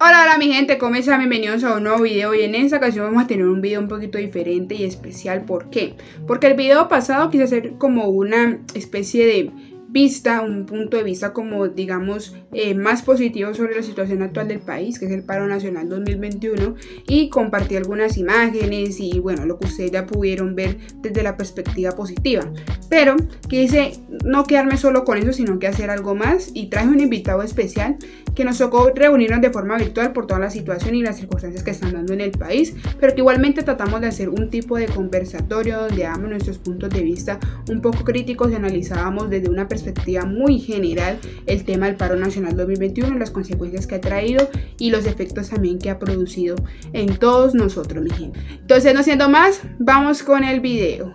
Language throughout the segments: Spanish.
Hola, hola mi gente, ¿cómo están? Bienvenidos a un nuevo video y en esta ocasión vamos a tener un video un poquito diferente y especial. ¿Por qué? Porque el video pasado quise hacer como una especie de vista, un punto de vista como digamos eh, más positivo sobre la situación actual del país, que es el paro nacional 2021, y compartí algunas imágenes y bueno, lo que ustedes ya pudieron ver desde la perspectiva positiva. Pero quise no quedarme solo con eso, sino que hacer algo más y traje un invitado especial que nos tocó reunirnos de forma virtual por toda la situación y las circunstancias que están dando en el país, pero que igualmente tratamos de hacer un tipo de conversatorio donde damos nuestros puntos de vista un poco críticos y analizábamos desde una perspectiva muy general el tema del paro nacional 2021, las consecuencias que ha traído y los efectos también que ha producido en todos nosotros, mi gente. Entonces, no siendo más, vamos con el video.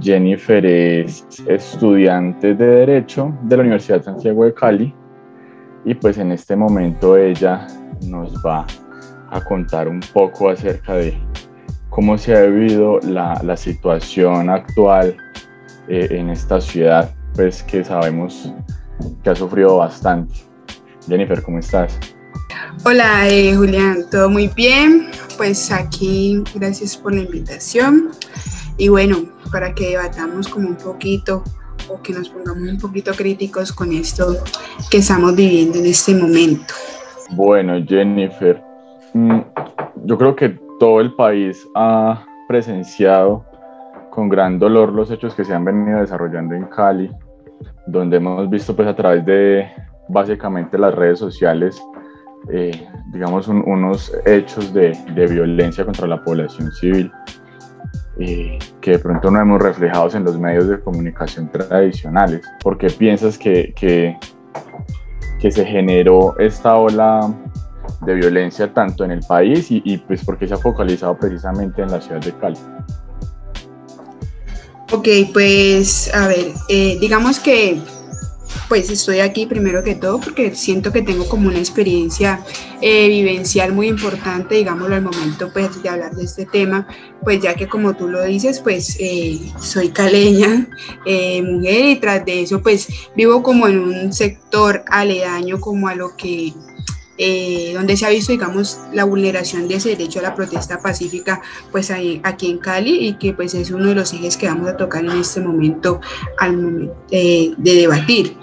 Jennifer es estudiante de Derecho de la Universidad de Santiago de Cali y pues en este momento ella nos va a contar un poco acerca de cómo se ha vivido la, la situación actual eh, en esta ciudad, pues que sabemos que ha sufrido bastante. Jennifer, ¿cómo estás? Hola eh, Julián, todo muy bien. Pues aquí, gracias por la invitación. Y bueno, para que debatamos como un poquito o que nos pongamos un poquito críticos con esto que estamos viviendo en este momento. Bueno, Jennifer, mm, yo creo que todo el país ha presenciado con gran dolor los hechos que se han venido desarrollando en Cali, donde hemos visto pues a través de básicamente las redes sociales, eh, digamos, unos hechos de, de violencia contra la población civil eh, que de pronto no hemos reflejado en los medios de comunicación tradicionales. ¿Por qué piensas que, que, que, se generó esta ola de violencia tanto en el país y, y pues por qué se ha focalizado precisamente en la ciudad de Cali? Ok, pues a ver, eh, digamos que pues estoy aquí primero que todo porque siento que tengo como una experiencia eh, vivencial muy importante, digámoslo al momento pues de hablar de este tema, pues ya que como tú lo dices, pues eh, soy caleña, mujer y tras de eso pues vivo como en un sector aledaño como a lo que eh, donde se ha visto, digamos, la vulneración de ese derecho a la protesta pacífica, pues ahí, aquí en Cali, y que pues es uno de los ejes que vamos a tocar en este momento al eh, de debatir.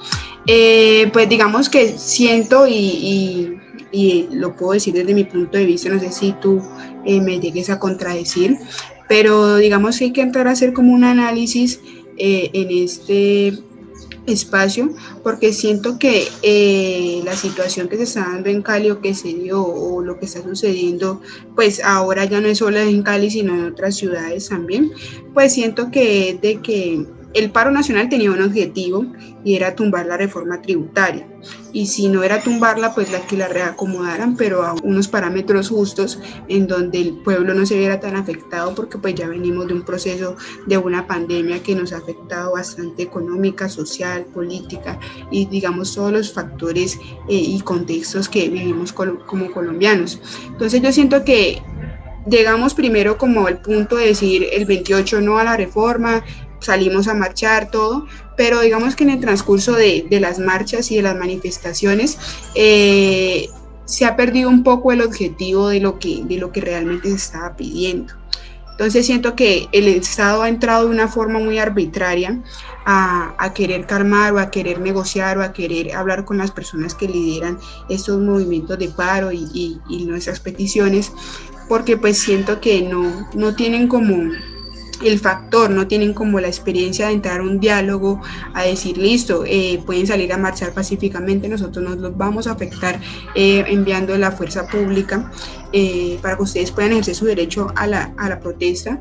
Eh, pues digamos que siento y, y, lo puedo decir desde mi punto de vista, no sé si tú me llegues a contradecir, pero digamos que hay que entrar a hacer como un análisis en este espacio porque siento que eh, la situación que se está dando en Cali o que se dio o lo que está sucediendo pues ahora ya no es solo en Cali sino en otras ciudades también pues siento que de que el paro nacional tenía un objetivo y era tumbar la reforma tributaria. Y si no era tumbarla, pues la que la reacomodaran, pero a unos parámetros justos en donde el pueblo no se viera tan afectado, porque pues ya venimos de un proceso de una pandemia que nos ha afectado bastante económica, social, política y digamos todos los factores eh, y contextos que vivimos como colombianos. Entonces yo siento que llegamos primero como al punto de decir el 28 no a la reforma, salimos a marchar, todo, pero digamos que en el transcurso de, las marchas y de las manifestaciones eh, se ha perdido un poco el objetivo de lo, que, de lo que realmente se estaba pidiendo. Entonces siento que el Estado ha entrado de una forma muy arbitraria a, querer calmar o a querer negociar o a querer hablar con las personas que lideran estos movimientos de paro y, y nuestras peticiones, porque pues siento que no, no tienen como el factor, no tienen como la experiencia de entrar a un diálogo, a decir, listo, eh, pueden salir a marchar pacíficamente, nosotros nos los vamos a afectar eh, enviando la fuerza pública eh, para que ustedes puedan ejercer su derecho a la, a la protesta,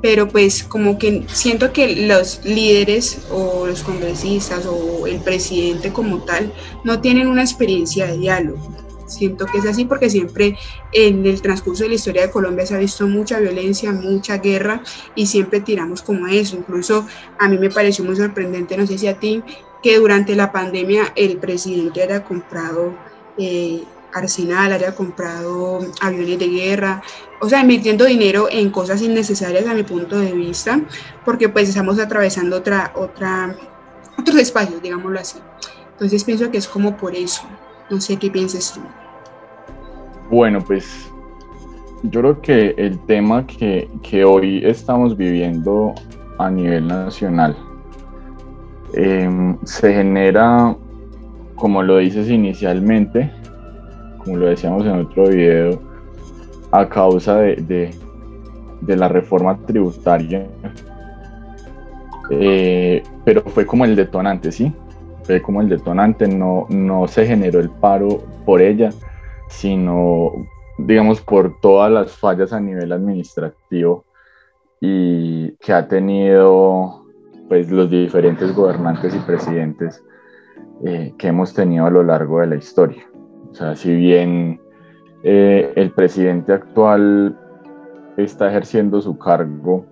pero pues como que siento que los líderes o los congresistas o el presidente como tal no tienen una experiencia de diálogo. Siento que es así porque siempre en el transcurso de la historia de Colombia se ha visto mucha violencia, mucha guerra y siempre tiramos como eso. Incluso a mí me pareció muy sorprendente, no sé si a ti, que durante la pandemia el presidente haya comprado eh, arsenal, haya comprado aviones de guerra, o sea, invirtiendo dinero en cosas innecesarias a mi punto de vista, porque pues estamos atravesando otra, otra, otros espacios, digámoslo así. Entonces pienso que es como por eso. No sé qué piensas tú. Bueno, pues yo creo que el tema que, que hoy estamos viviendo a nivel nacional em, se genera, como lo dices inicialmente, como lo decíamos en otro video, a causa de, de, la reforma tributaria, eh, pero fue como el detonante, ¿sí? Fue como el detonante, no, no se generó el paro por ella, sino, digamos, por todas las fallas a nivel administrativo y que ha tenido pues los diferentes gobernantes y presidentes eh, que hemos tenido a lo largo de la historia. O sea, si bien eh, el presidente actual está ejerciendo su cargo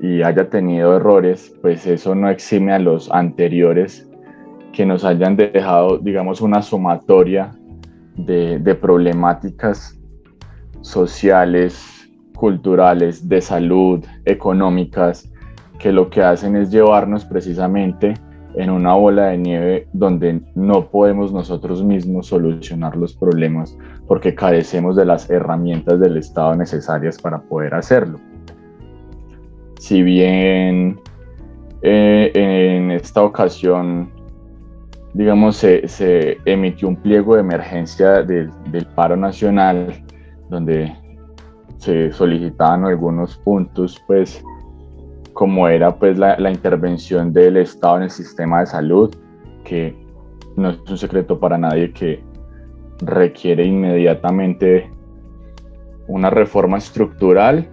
y haya tenido errores, pues eso no exime a los anteriores que nos hayan dejado, digamos, una sumatoria de, problemáticas sociales, culturales, de salud, económicas, que lo que hacen es llevarnos precisamente en una bola de nieve donde no podemos nosotros mismos solucionar los problemas porque carecemos de las herramientas del Estado necesarias para poder hacerlo. Si bien eh, en esta ocasión, digamos, se, emitió un pliego de emergencia del, del paro nacional donde se solicitaban algunos puntos, pues como era pues la, la, intervención del Estado en el sistema de salud, que no es un secreto para nadie que requiere inmediatamente una reforma estructural,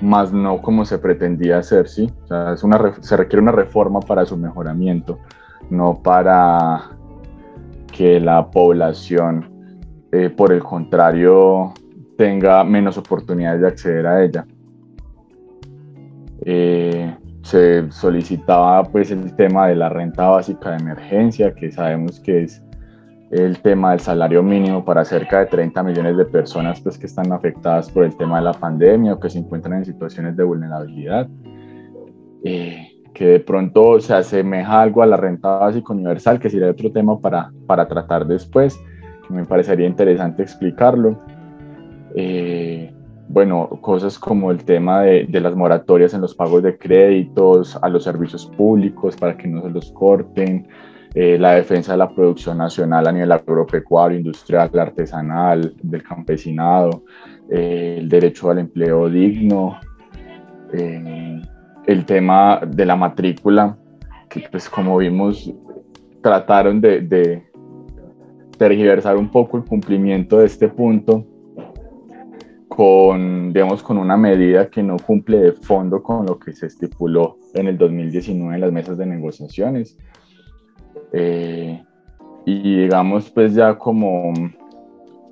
más no como se pretendía hacer, ¿sí? O sea, es una, se requiere una reforma para su mejoramiento, no para que la población, eh, por el contrario, tenga menos oportunidades de acceder a ella. Eh, se solicitaba pues el tema de la renta básica de emergencia, que sabemos que es el tema del salario mínimo para cerca de 30 millones de personas pues, que están afectadas por el tema de la pandemia o que se encuentran en situaciones de vulnerabilidad, eh, que de pronto se asemeja algo a la renta básica universal, que sería otro tema para, para tratar después, que me parecería interesante explicarlo. Eh, bueno, cosas como el tema de, de, las moratorias en los pagos de créditos, a los servicios públicos para que no se los corten, eh, la defensa de la producción nacional a nivel agropecuario, industrial, artesanal, del campesinado, eh, el derecho al empleo digno, el tema de la matrícula, que pues como vimos trataron de, de tergiversar un poco el cumplimiento de este punto con, digamos, con una medida que no cumple de fondo con lo que se estipuló en el 2019 en las mesas de negociaciones. Eh, y digamos, pues ya como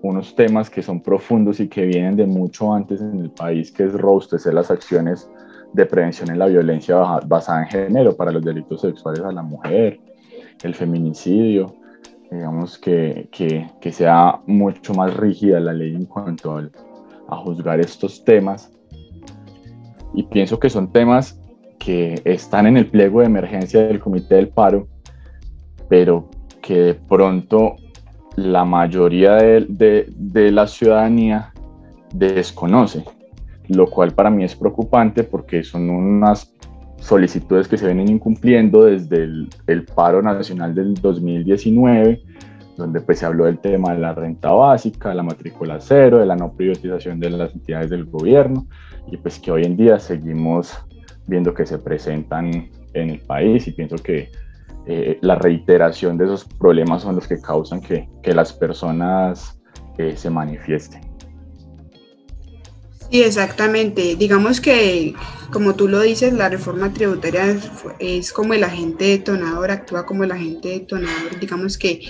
unos temas que son profundos y que vienen de mucho antes en el país, que es robustecer las acciones de prevención en la violencia basada en género para los delitos sexuales a la mujer, el feminicidio, digamos que, que, que sea mucho más rígida la ley en cuanto a juzgar estos temas. Y pienso que son temas que están en el pliego de emergencia del Comité del Paro, pero que de pronto la mayoría de, de, la ciudadanía desconoce, lo cual para mí es preocupante porque son unas solicitudes que se vienen incumpliendo desde el, paro nacional del 2019 donde pues se habló del tema de la renta básica, la matrícula cero, de la no privatización de las entidades del gobierno y pues que hoy en día seguimos viendo que se presentan en el país y pienso que eh, la reiteración de esos problemas son los que causan que, que las personas eh, se manifiesten. Sí, exactamente. Digamos que, como tú lo dices, la reforma tributaria es, como el agente detonador, actúa como el agente detonador. Digamos que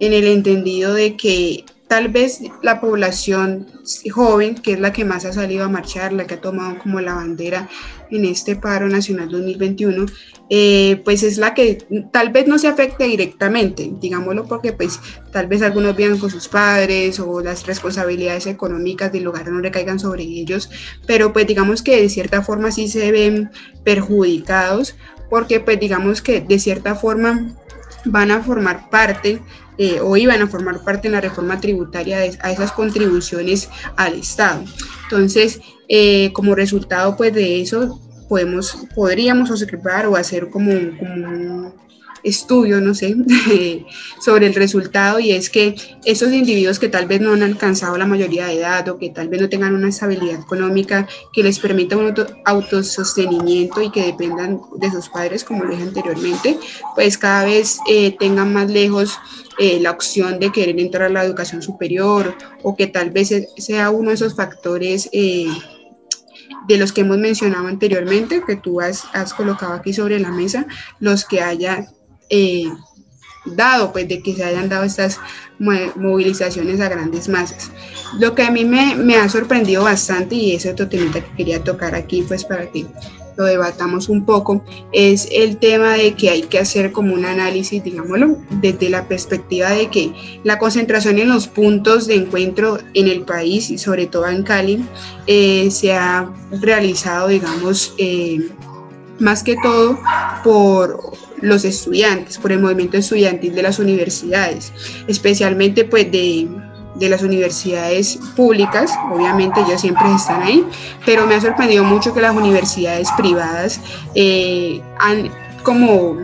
en el entendido de que tal vez la población joven, que es la que más ha salido a marchar, la que ha tomado como la bandera en este paro nacional 2021, eh, pues es la que tal vez no se afecte directamente, digámoslo porque pues tal vez algunos vivan con sus padres o las responsabilidades económicas del hogar no recaigan sobre ellos, pero pues digamos que de cierta forma sí se ven perjudicados porque pues digamos que de cierta forma van a formar parte eh, o iban a formar parte en la reforma tributaria a esas contribuciones al Estado. Entonces, eh, como resultado pues de eso, podemos, podríamos observar o hacer como, como estudio, no sé, sobre el resultado y es que esos individuos que tal vez no han alcanzado la mayoría de edad o que tal vez no tengan una estabilidad económica que les permita un autosostenimiento y que dependan de sus padres, como lo dije anteriormente, pues cada vez eh, tengan más lejos eh, la opción de querer entrar a la educación superior o que tal vez sea uno de esos factores eh, de los que hemos mencionado anteriormente, que tú has, colocado aquí sobre la mesa, los que haya eh, dado, pues de que se hayan dado estas movilizaciones a grandes masas. Lo que a mí me, me ha sorprendido bastante, y es otro tema que quería tocar aquí, pues para que lo debatamos un poco, es el tema de que hay que hacer como un análisis, digámoslo, desde la perspectiva de que la concentración en los puntos de encuentro en el país y sobre todo en Cali eh, se ha realizado, digamos, eh, más que todo por los estudiantes, por el movimiento estudiantil de las universidades, especialmente pues de, las universidades públicas, obviamente ellos siempre están ahí, pero me ha sorprendido mucho que las universidades privadas eh, han como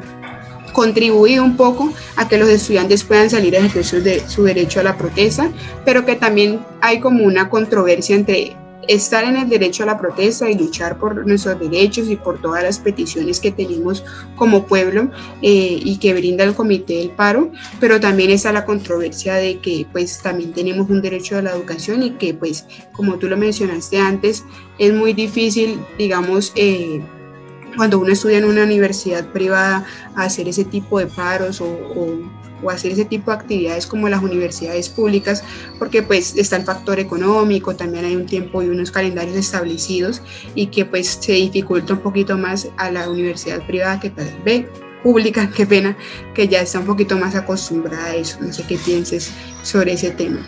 contribuido un poco a que los estudiantes puedan salir a ejercer de, su derecho a la protesta, pero que también hay como una controversia entre estar en el derecho a la protesta y luchar por nuestros derechos y por todas las peticiones que tenemos como pueblo eh, y que brinda el Comité del Paro, pero también está la controversia de que pues también tenemos un derecho a la educación y que pues como tú lo mencionaste antes, es muy difícil, digamos, eh, cuando uno estudia en una universidad privada, hacer ese tipo de paros o, o, hacer ese tipo de actividades como las universidades públicas, porque pues está el factor económico, también hay un tiempo y unos calendarios establecidos y que pues se dificulta un poquito más a la universidad privada que tal vez pública, qué pena, que ya está un poquito más acostumbrada a eso. No sé qué pienses sobre ese tema.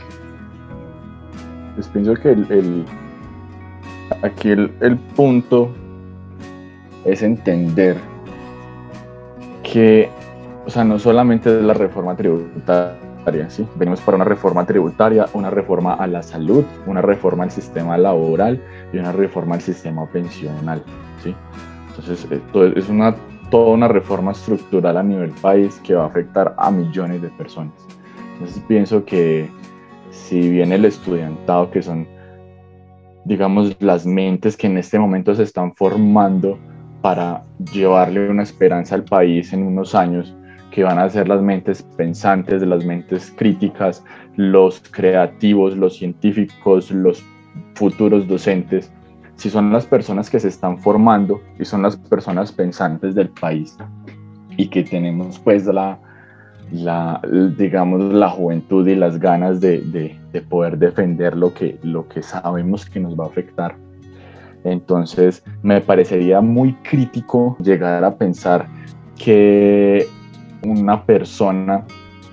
Pues pienso que el, aquí el, el punto es entender que, o sea, no solamente es la reforma tributaria, ¿sí? Venimos para una reforma tributaria, una reforma a la salud, una reforma al sistema laboral y una reforma al sistema pensional, ¿sí? Entonces, esto es una, toda una reforma estructural a nivel país que va a afectar a millones de personas. Entonces, pienso que si bien el estudiantado, que son, digamos, las mentes que en este momento se están formando, para llevarle una esperanza al país en unos años que van a ser las mentes pensantes, las mentes críticas, los creativos, los científicos, los futuros docentes, si son las personas que se están formando y son las personas pensantes del país y que tenemos pues la, la digamos la juventud y las ganas de, de, de poder defender lo que, lo que sabemos que nos va a afectar entonces, me parecería muy crítico llegar a pensar que una persona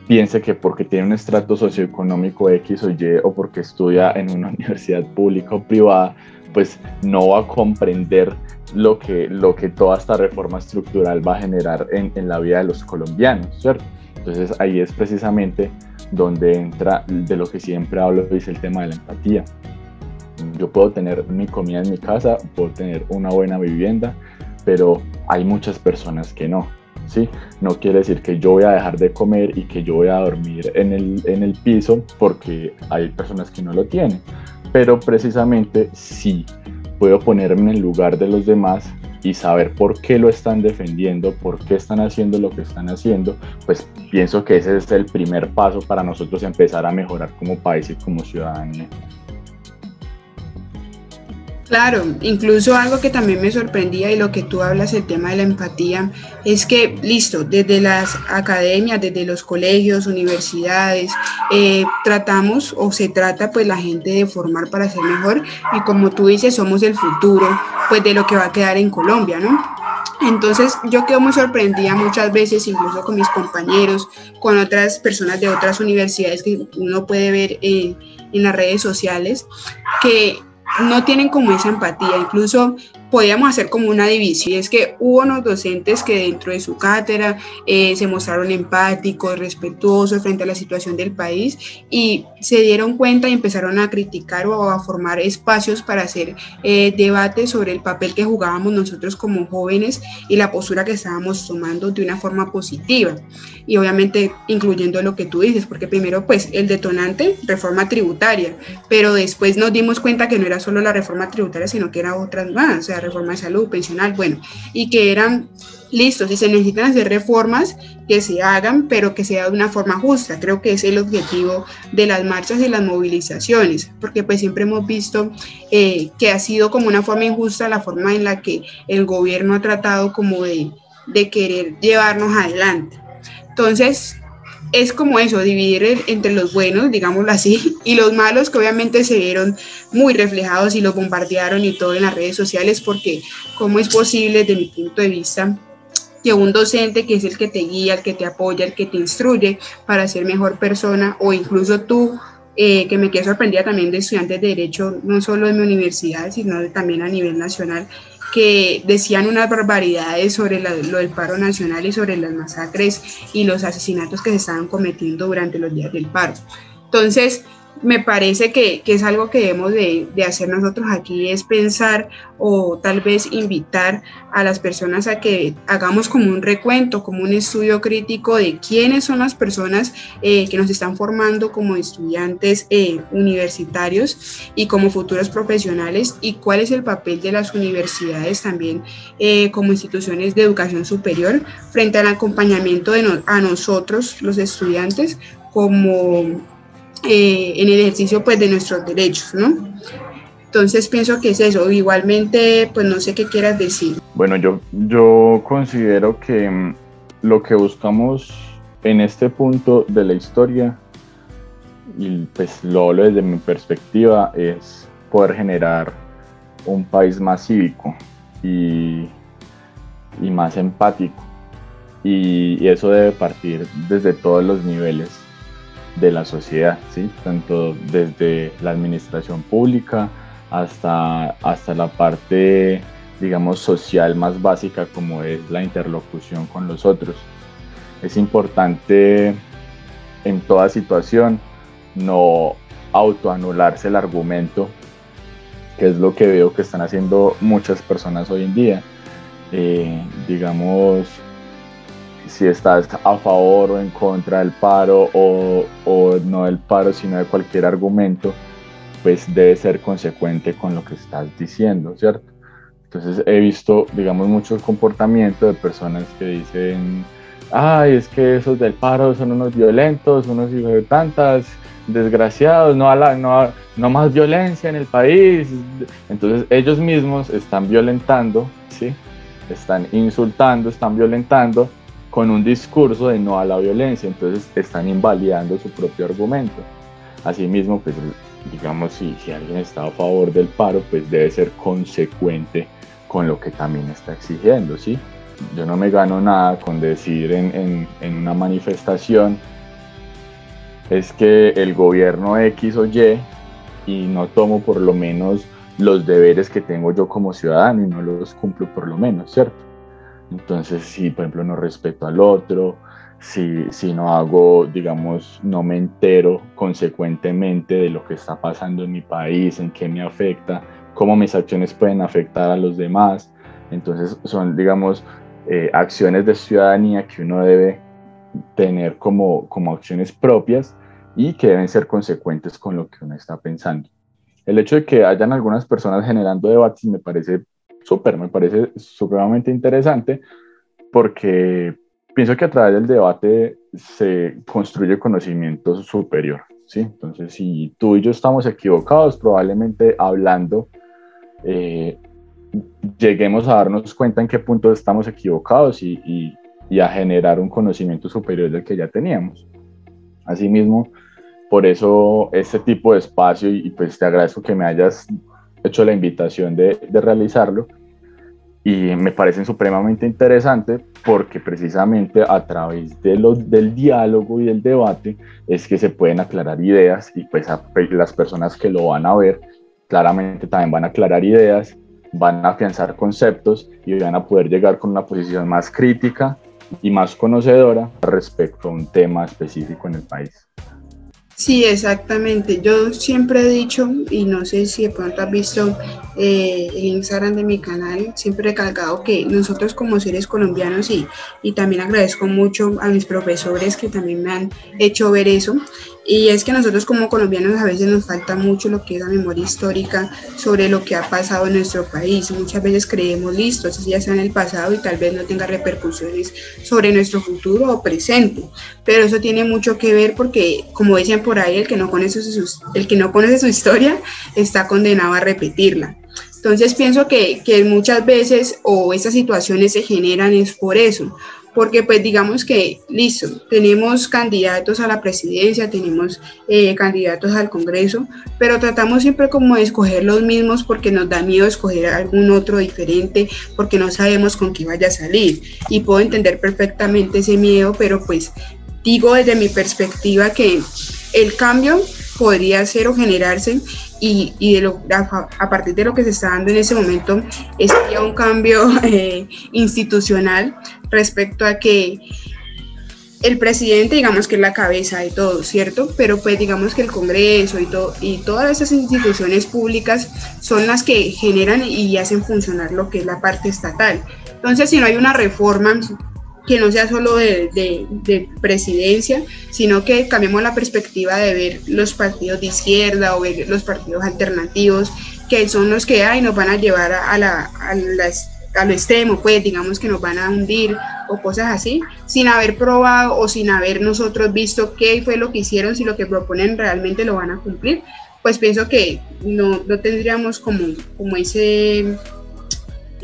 piense que porque tiene un estrato socioeconómico X o Y o porque estudia en una universidad pública o privada, pues no va a comprender lo que, lo que toda esta reforma estructural va a generar en, en la vida de los colombianos, ¿cierto? Entonces ahí es precisamente donde entra de lo que siempre hablo, es el tema de la empatía. Yo puedo tener mi comida en mi casa, puedo tener una buena vivienda, pero hay muchas personas que no. ¿Sí? No quiere decir que yo voy a dejar de comer y que yo voy a dormir en el, en el piso porque hay personas que no lo tienen. Pero precisamente sí puedo ponerme en el lugar de los demás y saber por qué lo están defendiendo, por qué están haciendo lo que están haciendo, pues pienso que ese es el primer paso para nosotros empezar a mejorar como país y como ciudadanía. Claro, incluso algo que también me sorprendía y lo que tú hablas, el tema de la empatía, es que, listo, desde las academias, desde los colegios, universidades, eh, tratamos o se trata pues la gente de formar para ser mejor y como tú dices, somos el futuro pues de lo que va a quedar en Colombia, ¿no? Entonces yo quedo muy sorprendida muchas veces, incluso con mis compañeros, con otras personas de otras universidades que uno puede ver en las redes sociales, que no tienen como esa empatía, incluso podíamos hacer como una división. Y es que hubo unos docentes que dentro de su cátedra eh, se mostraron empáticos, respetuosos frente a la situación del país y se dieron cuenta y empezaron a criticar o a formar espacios para hacer eh, debates sobre el papel que jugábamos nosotros como jóvenes y la postura que estábamos tomando de una forma positiva. Y obviamente incluyendo lo que tú dices, porque primero pues el detonante, reforma tributaria, pero después nos dimos cuenta que no era solo la reforma tributaria, sino que era otras más, o sea, reforma de salud, pensional, bueno, y que eran listos, si se necesitan hacer reformas, que se hagan, pero que sea de una forma justa. Creo que es el objetivo de las marchas y las movilizaciones, porque pues siempre hemos visto eh, que ha sido como una forma injusta la forma en la que el gobierno ha tratado como de, de querer llevarnos adelante. Entonces, es como eso, dividir entre los buenos, digámoslo así, y los malos que obviamente se vieron muy reflejados y los bombardearon y todo en las redes sociales, porque cómo es posible, desde mi punto de vista, que un docente que es el que te guía, el que te apoya, el que te instruye para ser mejor persona, o incluso tú, eh, que me quedé sorprendida también de estudiantes de Derecho, no solo en mi universidad, sino también a nivel nacional, que decían unas barbaridades sobre lo del paro nacional y sobre las masacres y los asesinatos que se estaban cometiendo durante los días del paro. Entonces, me parece que, es algo que debemos de, hacer nosotros aquí, es pensar o tal vez invitar a las personas a que hagamos como un recuento, como un estudio crítico de quiénes son las personas eh, que nos están formando como estudiantes eh, universitarios y como futuros profesionales y cuál es el papel de las universidades también eh, como instituciones de educación superior frente al acompañamiento de a nosotros, los estudiantes, como eh, en el ejercicio pues de nuestros derechos, ¿no? Entonces pienso que es eso. Igualmente, pues no sé qué quieras decir. Bueno, yo, yo considero que mm, lo que buscamos en este punto de la historia, y pues lo hablo desde mi perspectiva, es poder generar un país más cívico y, y más empático. y eso debe partir desde todos los niveles de la sociedad, ¿sí? tanto desde la administración pública hasta, hasta la parte, digamos, social más básica como es la interlocución con los otros. Es importante en toda situación no autoanularse el argumento, que es lo que veo que están haciendo muchas personas hoy en día. Eh, digamos, si estás a favor o en contra del paro o, o, no del paro, sino de cualquier argumento, pues debe ser consecuente con lo que estás diciendo, ¿cierto? Entonces he visto, digamos, mucho comportamiento de personas que dicen, ay, es que esos del paro son unos violentos, unos hijos de tantas, desgraciados, no, a la, no, no más violencia en el país. Entonces ellos mismos están violentando, ¿sí? Están insultando, están violentando con un discurso de no a la violencia, entonces están invalidando su propio argumento. Asimismo, pues digamos, si, alguien está a favor del paro, pues debe ser consecuente con lo que también está exigiendo, ¿sí? Yo no me gano nada con decir en una manifestación es que el gobierno X o Y y no tomo por lo menos los deberes que tengo yo como ciudadano y no los cumplo por lo menos, ¿cierto? Entonces, si por ejemplo no respeto al otro, si, si no hago, digamos, no me entero consecuentemente de lo que está pasando en mi país, en qué me afecta, cómo mis acciones pueden afectar a los demás. Entonces, son, digamos, eh, acciones de ciudadanía que uno debe tener como, como acciones propias y que deben ser consecuentes con lo que uno está pensando. El hecho de que hayan algunas personas generando debates me parece súper, me parece supremamente interesante porque pienso que a través del debate se construye conocimiento superior, ¿sí? Entonces, si tú y yo estamos equivocados, probablemente hablando, eh, lleguemos a darnos cuenta en qué punto estamos equivocados y, y, y, a generar un conocimiento superior del que ya teníamos. Asimismo, por eso este tipo de espacio, y, y pues te agradezco que me hayas hecho la invitación de, de realizarlo y me parecen supremamente interesantes porque precisamente a través de del diálogo y del debate es que se pueden aclarar ideas y pues las personas que lo van a ver claramente también van a aclarar ideas van a afianzar conceptos y van a poder llegar con una posición más crítica y más conocedora respecto a un tema específico en el país. Sí, exactamente. Yo siempre he dicho, y no sé si de pronto has visto eh, Instagram de mi canal, siempre he recalcado que nosotros como seres colombianos, y, y también agradezco mucho a mis profesores que también me han hecho ver eso, y es que nosotros como colombianos a veces nos falta mucho lo que es la memoria histórica sobre lo que ha pasado en nuestro país. Muchas veces creemos, listo, eso ya está en el pasado y tal vez no tenga repercusiones sobre nuestro futuro o presente. Pero eso tiene mucho que ver porque, como decían por ahí, el que no conoce su, el que no conoce su historia está condenado a repetirla. Entonces pienso que, que muchas veces o estas situaciones se generan es por eso, porque pues digamos que, listo, tenemos candidatos a la presidencia, tenemos eh, candidatos al Congreso, pero tratamos siempre como de escoger los mismos porque nos da miedo escoger algún otro diferente, porque no sabemos con qué vaya a salir. Y puedo entender perfectamente ese miedo, pero pues digo desde mi perspectiva que el cambio podría ser o generarse y, de lo, a, partir de lo que se está dando en ese momento sería un cambio eh, institucional respecto a que el presidente, digamos que es la cabeza de todo, ¿cierto? Pero pues digamos que el Congreso y, todo, y todas esas instituciones públicas son las que generan y hacen funcionar lo que es la parte estatal. Entonces, si no hay una reforma que no sea solo de, de, presidencia, sino que cambiemos la perspectiva de ver los partidos de izquierda o ver los partidos alternativos, que son los que hay, nos van a llevar a, la, a, las, a lo extremo, pues digamos que nos van a hundir o cosas así, sin haber probado o sin haber nosotros visto qué fue lo que hicieron, si lo que proponen realmente lo van a cumplir, pues pienso que no, no tendríamos como, como ese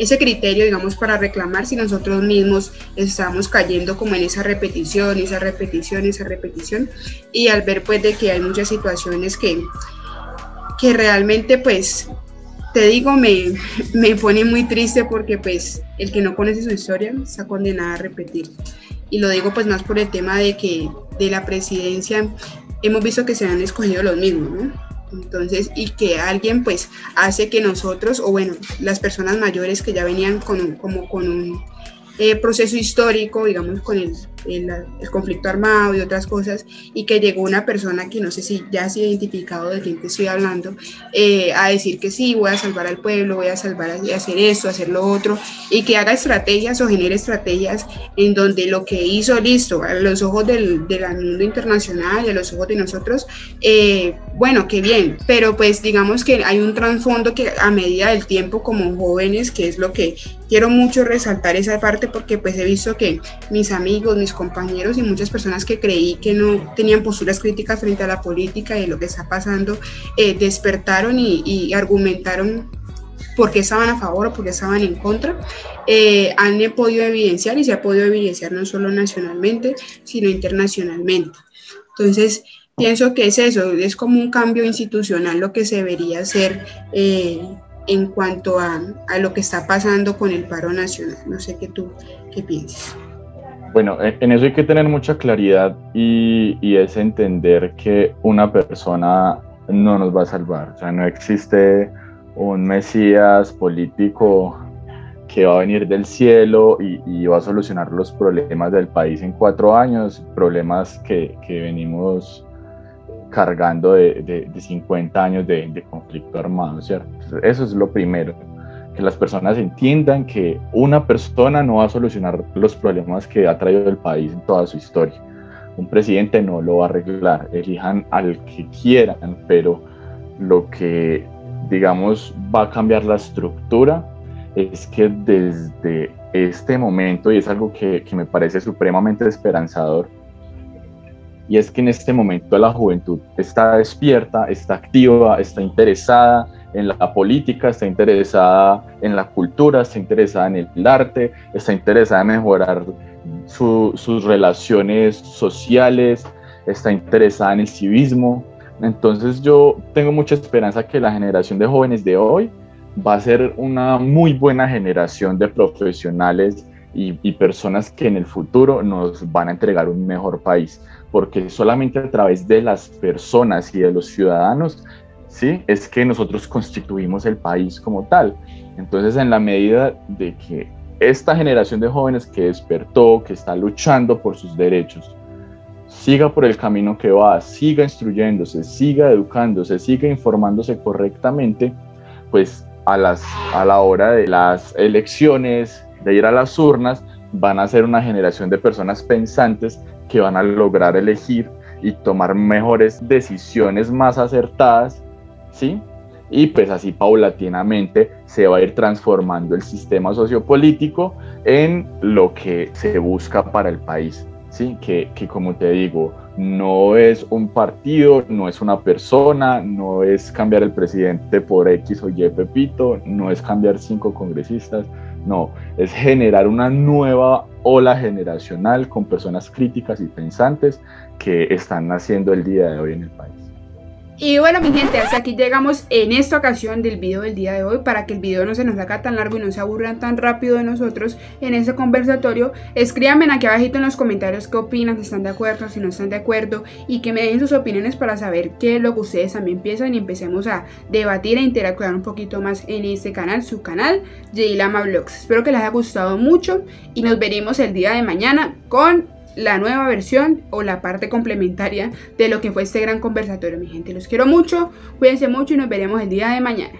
ese criterio, digamos, para reclamar si nosotros mismos estamos cayendo como en esa repetición, esa repetición, esa repetición, y al ver pues de que hay muchas situaciones que, que realmente pues, te digo, me, me pone muy triste porque pues el que no conoce su historia está condenado a repetir. Y lo digo pues más por el tema de que de la presidencia hemos visto que se han escogido los mismos, ¿no? Entonces, y que alguien pues hace que nosotros, o bueno, las personas mayores que ya venían con como con un eh, proceso histórico, digamos, con el, el, conflicto armado y otras cosas, y que llegó una persona que no sé si ya se ha identificado de quién te estoy hablando, eh, a decir que sí, voy a salvar al pueblo, voy a salvar, a hacer esto, hacer lo otro, y que haga estrategias o genere estrategias en donde lo que hizo, listo, a los ojos del, del mundo internacional y a los ojos de nosotros, eh, bueno, qué bien, pero pues digamos que hay un trasfondo que a medida del tiempo como jóvenes, que es lo que quiero mucho resaltar esa parte porque pues he visto que mis amigos, mis compañeros y muchas personas que creí que no tenían posturas críticas frente a la política y lo que está pasando, eh, despertaron y, argumentaron por qué estaban a favor o por qué estaban en contra, eh, han podido evidenciar y se ha podido evidenciar no solo nacionalmente, sino internacionalmente. Entonces, pienso que es eso, es como un cambio institucional lo que se debería hacer eh, en cuanto a, lo que está pasando con el paro nacional. No sé qué tú qué piensas. Bueno, en eso hay que tener mucha claridad y, es entender que una persona no nos va a salvar. O sea, no existe un mesías político que va a venir del cielo y, va a solucionar los problemas del país en cuatro años, problemas que venimos cargando de, de, 50 años de, de, conflicto armado, ¿cierto? Eso es lo primero, que las personas entiendan que una persona no va a solucionar los problemas que ha traído el país en toda su historia. Un presidente no lo va a arreglar, elijan al que quieran, pero lo que, digamos, va a cambiar la estructura es que desde este momento, y es algo que, que me parece supremamente esperanzador, y es que en este momento la juventud está despierta, está activa, está interesada en la política, está interesada en la cultura, está interesada en el arte, está interesada en mejorar sus relaciones sociales, está interesada en el civismo. Entonces yo tengo mucha esperanza que la generación de jóvenes de hoy va a ser una muy buena generación de profesionales y, y personas que en el futuro nos van a entregar un mejor país porque solamente a través de las personas y de los ciudadanos, ¿sí? Es que nosotros constituimos el país como tal. Entonces, en la medida de que esta generación de jóvenes que despertó, que está luchando por sus derechos, siga por el camino que va, siga instruyéndose, siga educándose, siga informándose correctamente, pues a, las, a la hora de las elecciones, de ir a las urnas, van a ser una generación de personas pensantes que van a lograr elegir y tomar mejores decisiones más acertadas, ¿sí? Y pues así paulatinamente se va a ir transformando el sistema sociopolítico en lo que se busca para el país, ¿sí? Que, que como te digo, no es un partido, no es una persona, no es cambiar el presidente por X o Y Pepito, no es cambiar cinco congresistas, no, es generar una nueva ola generacional con personas críticas y pensantes que están naciendo el día de hoy en el país. Y bueno, mi gente, hasta aquí llegamos en esta ocasión del video del día de hoy. Para que el video no se nos haga tan largo y no se aburran tan rápido de nosotros en este conversatorio, escríbanme aquí abajito en los comentarios qué opinan, si están de acuerdo, si no están de acuerdo y que me den sus opiniones para saber qué es lo que ustedes también piensan y empecemos a debatir e interactuar un poquito más en este canal, su canal, Lama Vlogs. Espero que les haya gustado mucho y nos veremos el día de mañana con la nueva versión o la parte complementaria de lo que fue este gran conversatorio, mi gente. Los quiero mucho, cuídense mucho y nos veremos el día de mañana.